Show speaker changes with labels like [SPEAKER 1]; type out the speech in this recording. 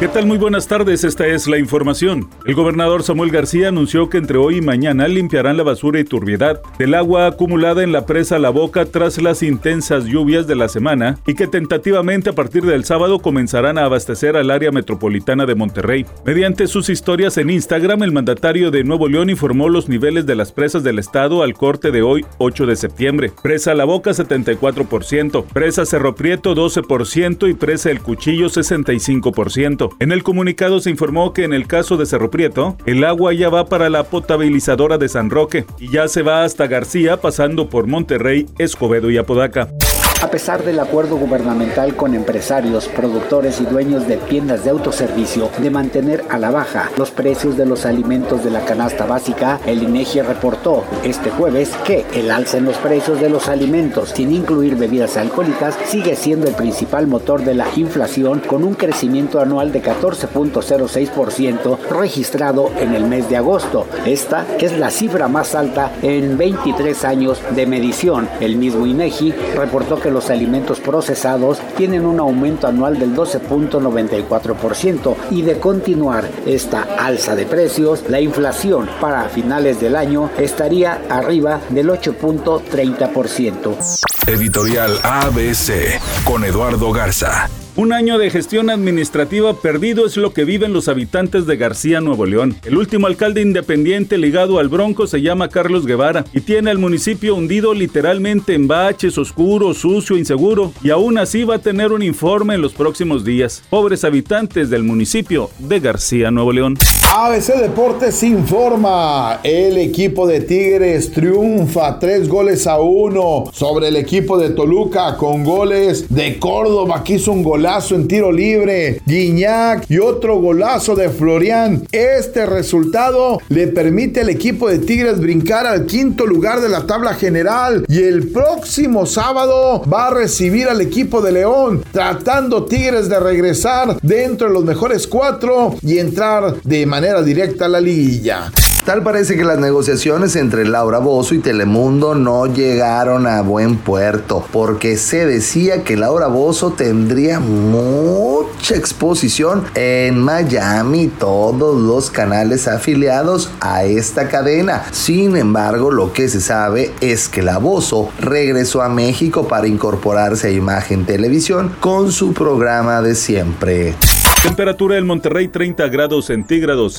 [SPEAKER 1] ¿Qué tal? Muy buenas tardes, esta es la información. El gobernador Samuel García anunció que entre hoy y mañana limpiarán la basura y turbiedad del agua acumulada en la presa La Boca tras las intensas lluvias de la semana y que tentativamente a partir del sábado comenzarán a abastecer al área metropolitana de Monterrey. Mediante sus historias en Instagram, el mandatario de Nuevo León informó los niveles de las presas del estado al corte de hoy, 8 de septiembre. Presa La Boca 74%, presa Cerro Prieto 12% y presa El Cuchillo 65%. En el comunicado se informó que en el caso de Cerro Prieto, el agua ya va para la potabilizadora de San Roque y ya se va hasta García pasando por Monterrey, Escobedo y Apodaca.
[SPEAKER 2] A pesar del acuerdo gubernamental con empresarios, productores y dueños de tiendas de autoservicio de mantener a la baja los precios de los alimentos de la canasta básica, el INEGI reportó este jueves que el alza en los precios de los alimentos, sin incluir bebidas alcohólicas, sigue siendo el principal motor de la inflación con un crecimiento anual de 14.06% registrado en el mes de agosto. Esta es la cifra más alta en 23 años de medición. El mismo INEGI reportó que los alimentos procesados tienen un aumento anual del 12.94% y de continuar esta alza de precios, la inflación para finales del año estaría arriba del 8.30%.
[SPEAKER 3] Editorial ABC con Eduardo Garza.
[SPEAKER 1] Un año de gestión administrativa perdido es lo que viven los habitantes de García, Nuevo León. El último alcalde independiente ligado al Bronco se llama Carlos Guevara y tiene al municipio hundido literalmente en baches, oscuro, sucio, inseguro, y aún así va a tener un informe en los próximos días. Pobres habitantes del municipio de García, Nuevo León.
[SPEAKER 4] ABC Deportes informa. El equipo de Tigres triunfa tres goles a uno sobre el equipo de Toluca con goles de Córdoba que hizo un golazo en tiro libre, Guiñac y otro golazo de Florian. Este resultado le permite al equipo de Tigres brincar al quinto lugar de la tabla general y el próximo sábado va a recibir al equipo de León, tratando Tigres de regresar dentro de los mejores cuatro y entrar de manera directa a la liguilla.
[SPEAKER 5] Tal parece que las negociaciones entre Laura Bozo y Telemundo no llegaron a buen puerto, porque se decía que Laura Bozo tendría mucha exposición en Miami todos los canales afiliados a esta cadena. Sin embargo, lo que se sabe es que la Bozo regresó a México para incorporarse a Imagen Televisión con su programa de siempre.
[SPEAKER 1] Temperatura en Monterrey 30 grados centígrados.